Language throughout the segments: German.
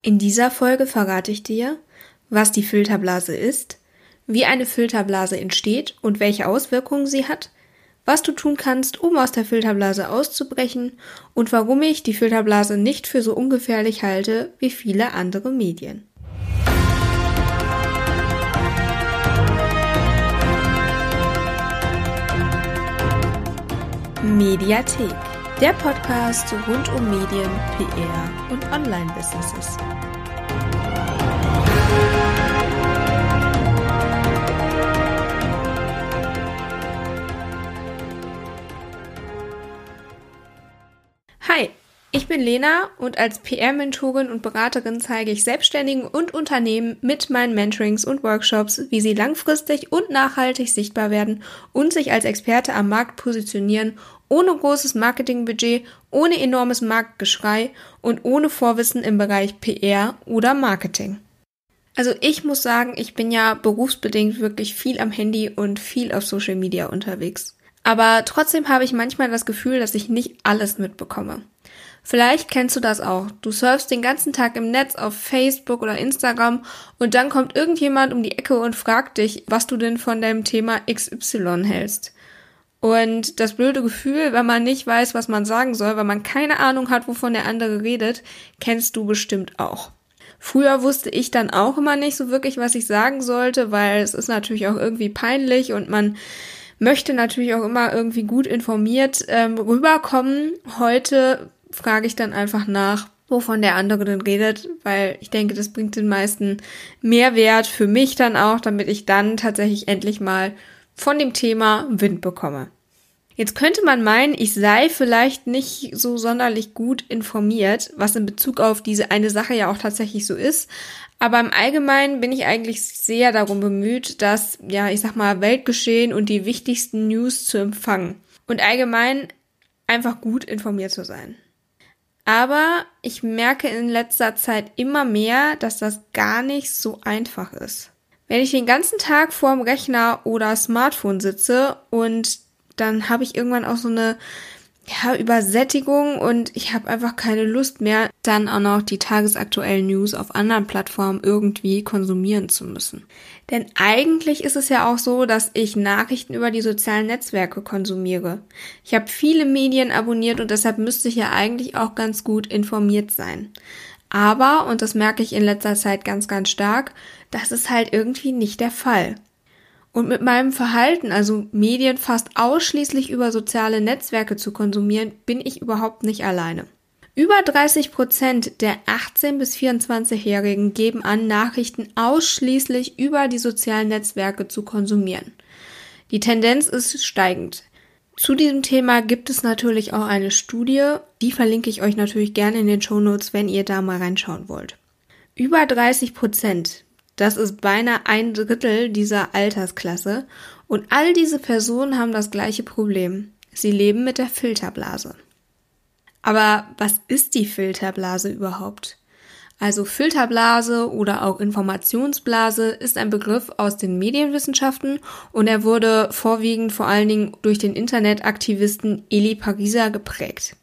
In dieser Folge verrate ich dir, was die Filterblase ist, wie eine Filterblase entsteht und welche Auswirkungen sie hat, was du tun kannst, um aus der Filterblase auszubrechen und warum ich die Filterblase nicht für so ungefährlich halte wie viele andere Medien. Mediathek, der Podcast rund um Medien, PR und Online-Businesses. Hi, ich bin Lena und als PR-Mentorin und Beraterin zeige ich Selbstständigen und Unternehmen mit meinen Mentorings und Workshops, wie sie langfristig und nachhaltig sichtbar werden und sich als Experte am Markt positionieren, ohne großes Marketingbudget, ohne enormes Marktgeschrei und ohne Vorwissen im Bereich PR oder Marketing. Also ich muss sagen, ich bin ja berufsbedingt wirklich viel am Handy und viel auf Social Media unterwegs. Aber trotzdem habe ich manchmal das Gefühl, dass ich nicht alles mitbekomme. Vielleicht kennst du das auch. Du surfst den ganzen Tag im Netz auf Facebook oder Instagram und dann kommt irgendjemand um die Ecke und fragt dich, was du denn von deinem Thema XY hältst. Und das blöde Gefühl, wenn man nicht weiß, was man sagen soll, weil man keine Ahnung hat, wovon der andere redet, kennst du bestimmt auch. Früher wusste ich dann auch immer nicht so wirklich, was ich sagen sollte, weil es ist natürlich auch irgendwie peinlich und man möchte natürlich auch immer irgendwie gut informiert ähm, rüberkommen. Heute frage ich dann einfach nach, wovon der andere denn redet, weil ich denke, das bringt den meisten Mehrwert für mich dann auch, damit ich dann tatsächlich endlich mal von dem Thema Wind bekomme. Jetzt könnte man meinen, ich sei vielleicht nicht so sonderlich gut informiert, was in Bezug auf diese eine Sache ja auch tatsächlich so ist. Aber im Allgemeinen bin ich eigentlich sehr darum bemüht, das, ja, ich sag mal, Weltgeschehen und die wichtigsten News zu empfangen. Und allgemein einfach gut informiert zu sein. Aber ich merke in letzter Zeit immer mehr, dass das gar nicht so einfach ist. Wenn ich den ganzen Tag vorm Rechner oder Smartphone sitze und dann habe ich irgendwann auch so eine ja, Übersättigung und ich habe einfach keine Lust mehr, dann auch noch die tagesaktuellen News auf anderen Plattformen irgendwie konsumieren zu müssen. Denn eigentlich ist es ja auch so, dass ich Nachrichten über die sozialen Netzwerke konsumiere. Ich habe viele Medien abonniert und deshalb müsste ich ja eigentlich auch ganz gut informiert sein. Aber, und das merke ich in letzter Zeit ganz, ganz stark, das ist halt irgendwie nicht der Fall. Und mit meinem Verhalten, also Medien fast ausschließlich über soziale Netzwerke zu konsumieren, bin ich überhaupt nicht alleine. Über 30 Prozent der 18- bis 24-Jährigen geben an, Nachrichten ausschließlich über die sozialen Netzwerke zu konsumieren. Die Tendenz ist steigend. Zu diesem Thema gibt es natürlich auch eine Studie, die verlinke ich euch natürlich gerne in den Show Notes, wenn ihr da mal reinschauen wollt. Über 30 Prozent, das ist beinahe ein Drittel dieser Altersklasse und all diese Personen haben das gleiche Problem. Sie leben mit der Filterblase. Aber was ist die Filterblase überhaupt? Also Filterblase oder auch Informationsblase ist ein Begriff aus den Medienwissenschaften und er wurde vorwiegend vor allen Dingen durch den Internetaktivisten Eli Pariser geprägt.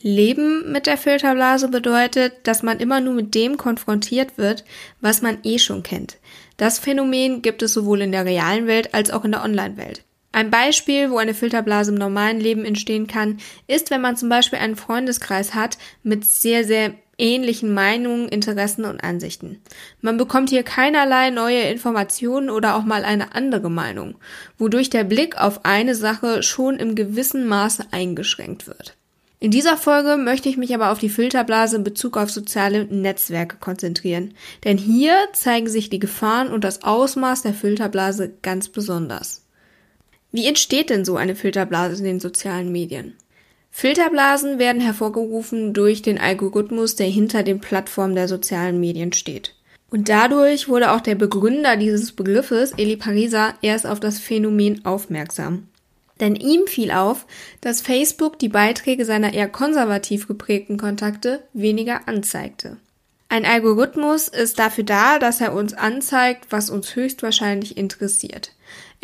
Leben mit der Filterblase bedeutet, dass man immer nur mit dem konfrontiert wird, was man eh schon kennt. Das Phänomen gibt es sowohl in der realen Welt als auch in der Online-Welt. Ein Beispiel, wo eine Filterblase im normalen Leben entstehen kann, ist, wenn man zum Beispiel einen Freundeskreis hat mit sehr, sehr ähnlichen Meinungen, Interessen und Ansichten. Man bekommt hier keinerlei neue Informationen oder auch mal eine andere Meinung, wodurch der Blick auf eine Sache schon im gewissen Maße eingeschränkt wird. In dieser Folge möchte ich mich aber auf die Filterblase in Bezug auf soziale Netzwerke konzentrieren, denn hier zeigen sich die Gefahren und das Ausmaß der Filterblase ganz besonders. Wie entsteht denn so eine Filterblase in den sozialen Medien? Filterblasen werden hervorgerufen durch den Algorithmus, der hinter den Plattformen der sozialen Medien steht. Und dadurch wurde auch der Begründer dieses Begriffes, Eli Pariser, erst auf das Phänomen aufmerksam. Denn ihm fiel auf, dass Facebook die Beiträge seiner eher konservativ geprägten Kontakte weniger anzeigte. Ein Algorithmus ist dafür da, dass er uns anzeigt, was uns höchstwahrscheinlich interessiert.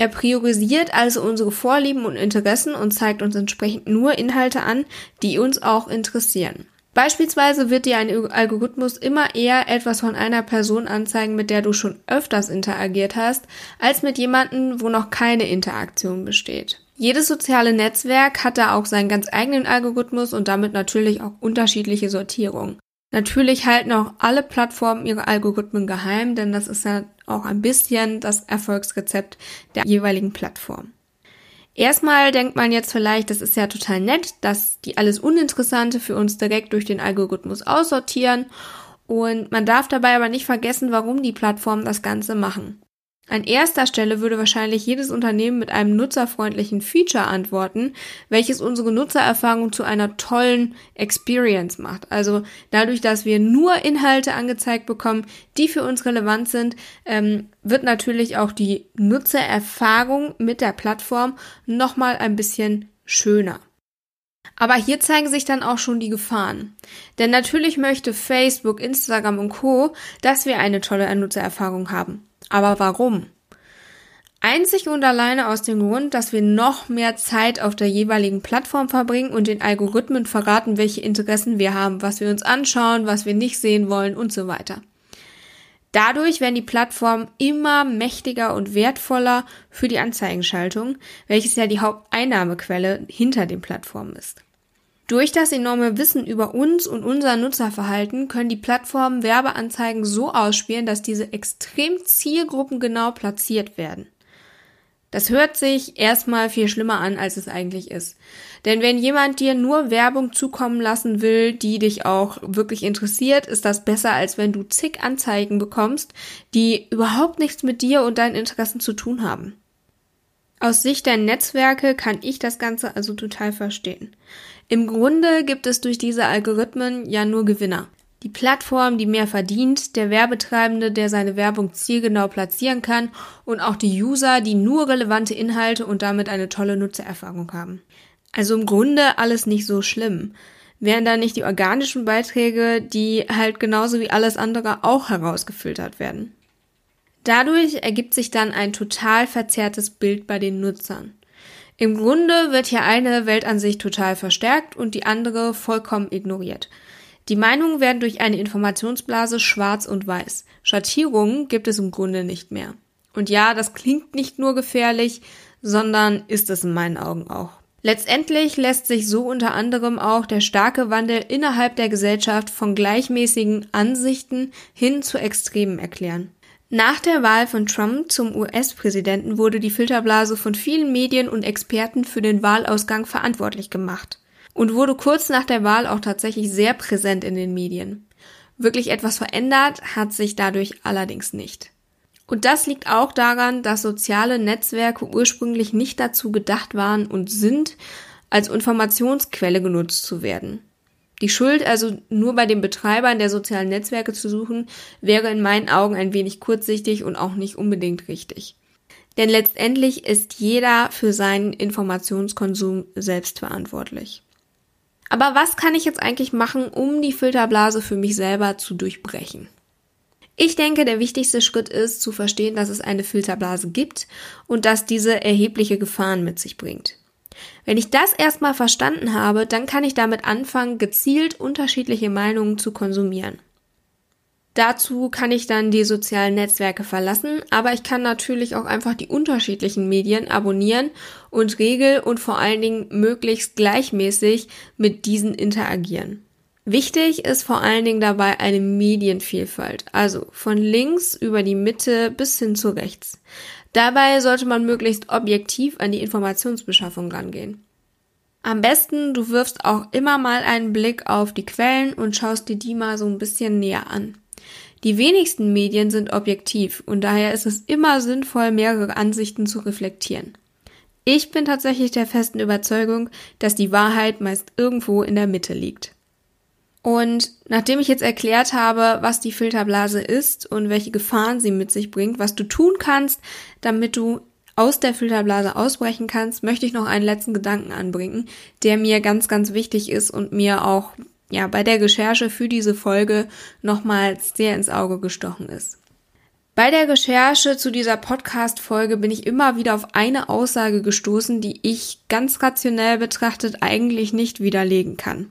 Er priorisiert also unsere Vorlieben und Interessen und zeigt uns entsprechend nur Inhalte an, die uns auch interessieren. Beispielsweise wird dir ein Algorithmus immer eher etwas von einer Person anzeigen, mit der du schon öfters interagiert hast, als mit jemandem, wo noch keine Interaktion besteht. Jedes soziale Netzwerk hat da auch seinen ganz eigenen Algorithmus und damit natürlich auch unterschiedliche Sortierungen. Natürlich halten auch alle Plattformen ihre Algorithmen geheim, denn das ist ja auch ein bisschen das Erfolgsrezept der jeweiligen Plattform. Erstmal denkt man jetzt vielleicht, das ist ja total nett, dass die alles Uninteressante für uns direkt durch den Algorithmus aussortieren und man darf dabei aber nicht vergessen, warum die Plattformen das Ganze machen. An erster Stelle würde wahrscheinlich jedes Unternehmen mit einem nutzerfreundlichen Feature antworten, welches unsere Nutzererfahrung zu einer tollen Experience macht. Also dadurch, dass wir nur Inhalte angezeigt bekommen, die für uns relevant sind, ähm, wird natürlich auch die Nutzererfahrung mit der Plattform nochmal ein bisschen schöner. Aber hier zeigen sich dann auch schon die Gefahren. Denn natürlich möchte Facebook, Instagram und Co, dass wir eine tolle Nutzererfahrung haben. Aber warum? Einzig und alleine aus dem Grund, dass wir noch mehr Zeit auf der jeweiligen Plattform verbringen und den Algorithmen verraten, welche Interessen wir haben, was wir uns anschauen, was wir nicht sehen wollen und so weiter. Dadurch werden die Plattformen immer mächtiger und wertvoller für die Anzeigenschaltung, welches ja die Haupteinnahmequelle hinter den Plattformen ist. Durch das enorme Wissen über uns und unser Nutzerverhalten können die Plattformen Werbeanzeigen so ausspielen, dass diese extrem zielgruppengenau platziert werden. Das hört sich erstmal viel schlimmer an, als es eigentlich ist. Denn wenn jemand dir nur Werbung zukommen lassen will, die dich auch wirklich interessiert, ist das besser, als wenn du zig Anzeigen bekommst, die überhaupt nichts mit dir und deinen Interessen zu tun haben. Aus Sicht der Netzwerke kann ich das Ganze also total verstehen. Im Grunde gibt es durch diese Algorithmen ja nur Gewinner. Die Plattform, die mehr verdient, der Werbetreibende, der seine Werbung zielgenau platzieren kann und auch die User, die nur relevante Inhalte und damit eine tolle Nutzererfahrung haben. Also im Grunde alles nicht so schlimm. Wären da nicht die organischen Beiträge, die halt genauso wie alles andere auch herausgefiltert werden. Dadurch ergibt sich dann ein total verzerrtes Bild bei den Nutzern. Im Grunde wird hier eine Weltansicht total verstärkt und die andere vollkommen ignoriert. Die Meinungen werden durch eine Informationsblase schwarz und weiß. Schattierungen gibt es im Grunde nicht mehr. Und ja, das klingt nicht nur gefährlich, sondern ist es in meinen Augen auch. Letztendlich lässt sich so unter anderem auch der starke Wandel innerhalb der Gesellschaft von gleichmäßigen Ansichten hin zu Extremen erklären. Nach der Wahl von Trump zum US-Präsidenten wurde die Filterblase von vielen Medien und Experten für den Wahlausgang verantwortlich gemacht und wurde kurz nach der Wahl auch tatsächlich sehr präsent in den Medien. Wirklich etwas verändert hat sich dadurch allerdings nicht. Und das liegt auch daran, dass soziale Netzwerke ursprünglich nicht dazu gedacht waren und sind, als Informationsquelle genutzt zu werden. Die Schuld also nur bei den Betreibern der sozialen Netzwerke zu suchen, wäre in meinen Augen ein wenig kurzsichtig und auch nicht unbedingt richtig. Denn letztendlich ist jeder für seinen Informationskonsum selbst verantwortlich. Aber was kann ich jetzt eigentlich machen, um die Filterblase für mich selber zu durchbrechen? Ich denke, der wichtigste Schritt ist zu verstehen, dass es eine Filterblase gibt und dass diese erhebliche Gefahren mit sich bringt. Wenn ich das erstmal verstanden habe, dann kann ich damit anfangen, gezielt unterschiedliche Meinungen zu konsumieren. Dazu kann ich dann die sozialen Netzwerke verlassen, aber ich kann natürlich auch einfach die unterschiedlichen Medien abonnieren und regel und vor allen Dingen möglichst gleichmäßig mit diesen interagieren. Wichtig ist vor allen Dingen dabei eine Medienvielfalt, also von links über die Mitte bis hin zu rechts. Dabei sollte man möglichst objektiv an die Informationsbeschaffung rangehen. Am besten, du wirfst auch immer mal einen Blick auf die Quellen und schaust dir die mal so ein bisschen näher an. Die wenigsten Medien sind objektiv und daher ist es immer sinnvoll, mehrere Ansichten zu reflektieren. Ich bin tatsächlich der festen Überzeugung, dass die Wahrheit meist irgendwo in der Mitte liegt. Und nachdem ich jetzt erklärt habe, was die Filterblase ist und welche Gefahren sie mit sich bringt, was du tun kannst, damit du aus der Filterblase ausbrechen kannst, möchte ich noch einen letzten Gedanken anbringen, der mir ganz, ganz wichtig ist und mir auch ja bei der Recherche für diese Folge nochmals sehr ins Auge gestochen ist. Bei der Recherche zu dieser Podcast-Folge bin ich immer wieder auf eine Aussage gestoßen, die ich ganz rationell betrachtet eigentlich nicht widerlegen kann.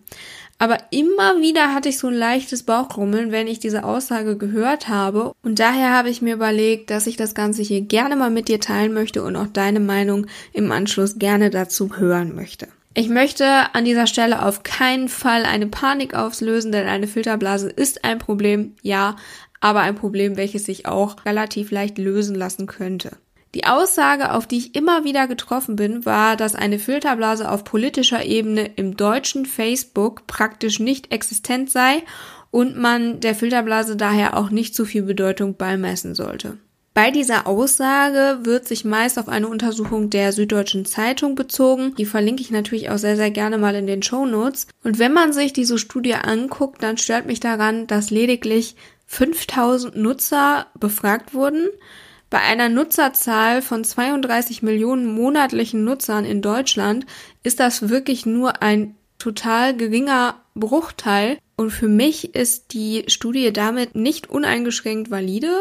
Aber immer wieder hatte ich so ein leichtes Bauchkrummeln, wenn ich diese Aussage gehört habe. Und daher habe ich mir überlegt, dass ich das Ganze hier gerne mal mit dir teilen möchte und auch deine Meinung im Anschluss gerne dazu hören möchte. Ich möchte an dieser Stelle auf keinen Fall eine Panik auslösen, denn eine Filterblase ist ein Problem, ja, aber ein Problem, welches sich auch relativ leicht lösen lassen könnte. Die Aussage, auf die ich immer wieder getroffen bin, war, dass eine Filterblase auf politischer Ebene im deutschen Facebook praktisch nicht existent sei und man der Filterblase daher auch nicht zu viel Bedeutung beimessen sollte. Bei dieser Aussage wird sich meist auf eine Untersuchung der Süddeutschen Zeitung bezogen. Die verlinke ich natürlich auch sehr, sehr gerne mal in den Show Notes. Und wenn man sich diese Studie anguckt, dann stört mich daran, dass lediglich 5000 Nutzer befragt wurden. Bei einer Nutzerzahl von 32 Millionen monatlichen Nutzern in Deutschland ist das wirklich nur ein total geringer Bruchteil. Und für mich ist die Studie damit nicht uneingeschränkt valide.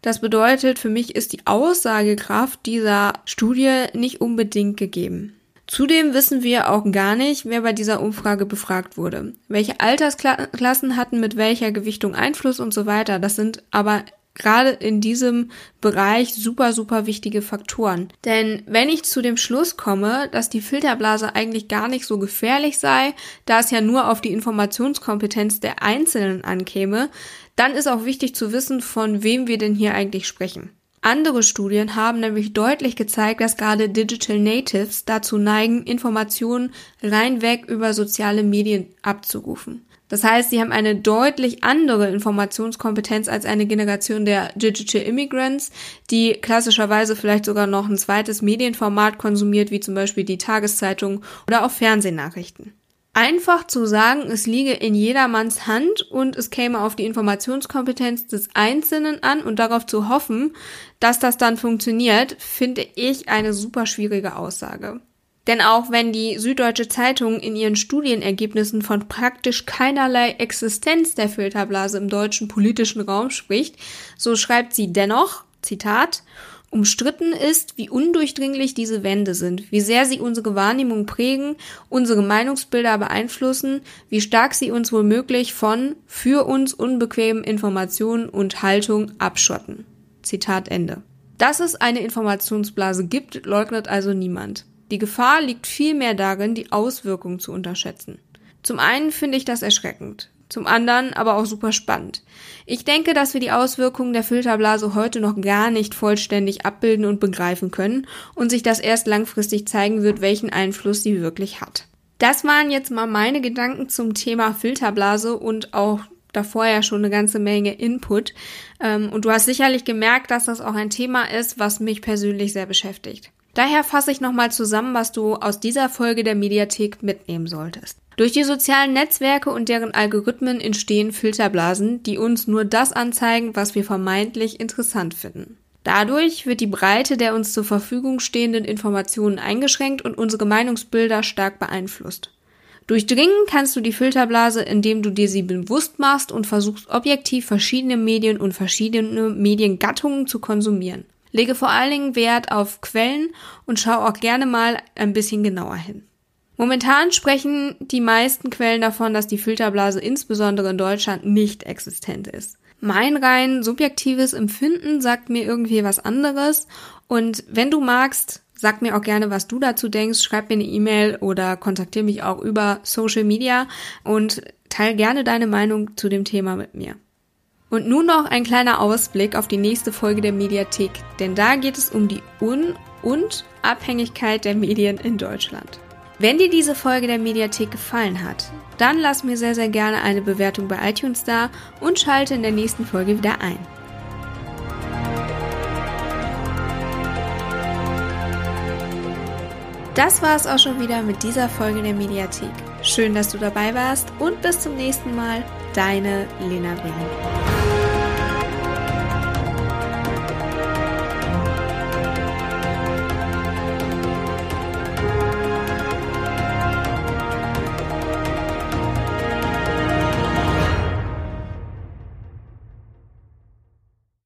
Das bedeutet, für mich ist die Aussagekraft dieser Studie nicht unbedingt gegeben. Zudem wissen wir auch gar nicht, wer bei dieser Umfrage befragt wurde. Welche Altersklassen hatten mit welcher Gewichtung Einfluss und so weiter. Das sind aber gerade in diesem Bereich super, super wichtige Faktoren. Denn wenn ich zu dem Schluss komme, dass die Filterblase eigentlich gar nicht so gefährlich sei, da es ja nur auf die Informationskompetenz der Einzelnen ankäme, dann ist auch wichtig zu wissen, von wem wir denn hier eigentlich sprechen. Andere Studien haben nämlich deutlich gezeigt, dass gerade Digital Natives dazu neigen, Informationen reinweg über soziale Medien abzurufen. Das heißt, sie haben eine deutlich andere Informationskompetenz als eine Generation der Digital Immigrants, die klassischerweise vielleicht sogar noch ein zweites Medienformat konsumiert, wie zum Beispiel die Tageszeitung oder auch Fernsehnachrichten. Einfach zu sagen, es liege in jedermanns Hand und es käme auf die Informationskompetenz des Einzelnen an und darauf zu hoffen, dass das dann funktioniert, finde ich eine super schwierige Aussage. Denn auch wenn die Süddeutsche Zeitung in ihren Studienergebnissen von praktisch keinerlei Existenz der Filterblase im deutschen politischen Raum spricht, so schreibt sie dennoch, Zitat, Umstritten ist, wie undurchdringlich diese Wände sind, wie sehr sie unsere Wahrnehmung prägen, unsere Meinungsbilder beeinflussen, wie stark sie uns womöglich von für uns unbequemen Informationen und Haltung abschotten. Zitat Ende. Dass es eine Informationsblase gibt, leugnet also niemand. Die Gefahr liegt vielmehr darin, die Auswirkungen zu unterschätzen. Zum einen finde ich das erschreckend, zum anderen aber auch super spannend. Ich denke, dass wir die Auswirkungen der Filterblase heute noch gar nicht vollständig abbilden und begreifen können und sich das erst langfristig zeigen wird, welchen Einfluss sie wirklich hat. Das waren jetzt mal meine Gedanken zum Thema Filterblase und auch davor ja schon eine ganze Menge Input. Ähm, und du hast sicherlich gemerkt, dass das auch ein Thema ist, was mich persönlich sehr beschäftigt. Daher fasse ich nochmal zusammen, was du aus dieser Folge der Mediathek mitnehmen solltest. Durch die sozialen Netzwerke und deren Algorithmen entstehen Filterblasen, die uns nur das anzeigen, was wir vermeintlich interessant finden. Dadurch wird die Breite der uns zur Verfügung stehenden Informationen eingeschränkt und unsere Meinungsbilder stark beeinflusst. Durchdringen kannst du die Filterblase, indem du dir sie bewusst machst und versuchst objektiv verschiedene Medien und verschiedene Mediengattungen zu konsumieren. Lege vor allen Dingen Wert auf Quellen und schau auch gerne mal ein bisschen genauer hin. Momentan sprechen die meisten Quellen davon, dass die Filterblase insbesondere in Deutschland nicht existent ist. Mein rein subjektives Empfinden sagt mir irgendwie was anderes und wenn du magst, sag mir auch gerne, was du dazu denkst, schreib mir eine E-Mail oder kontaktiere mich auch über Social Media und teil gerne deine Meinung zu dem Thema mit mir. Und nun noch ein kleiner Ausblick auf die nächste Folge der Mediathek, denn da geht es um die Un- und Abhängigkeit der Medien in Deutschland. Wenn dir diese Folge der Mediathek gefallen hat, dann lass mir sehr, sehr gerne eine Bewertung bei iTunes da und schalte in der nächsten Folge wieder ein. Das war es auch schon wieder mit dieser Folge der Mediathek. Schön, dass du dabei warst und bis zum nächsten Mal. Deine Lena Willing.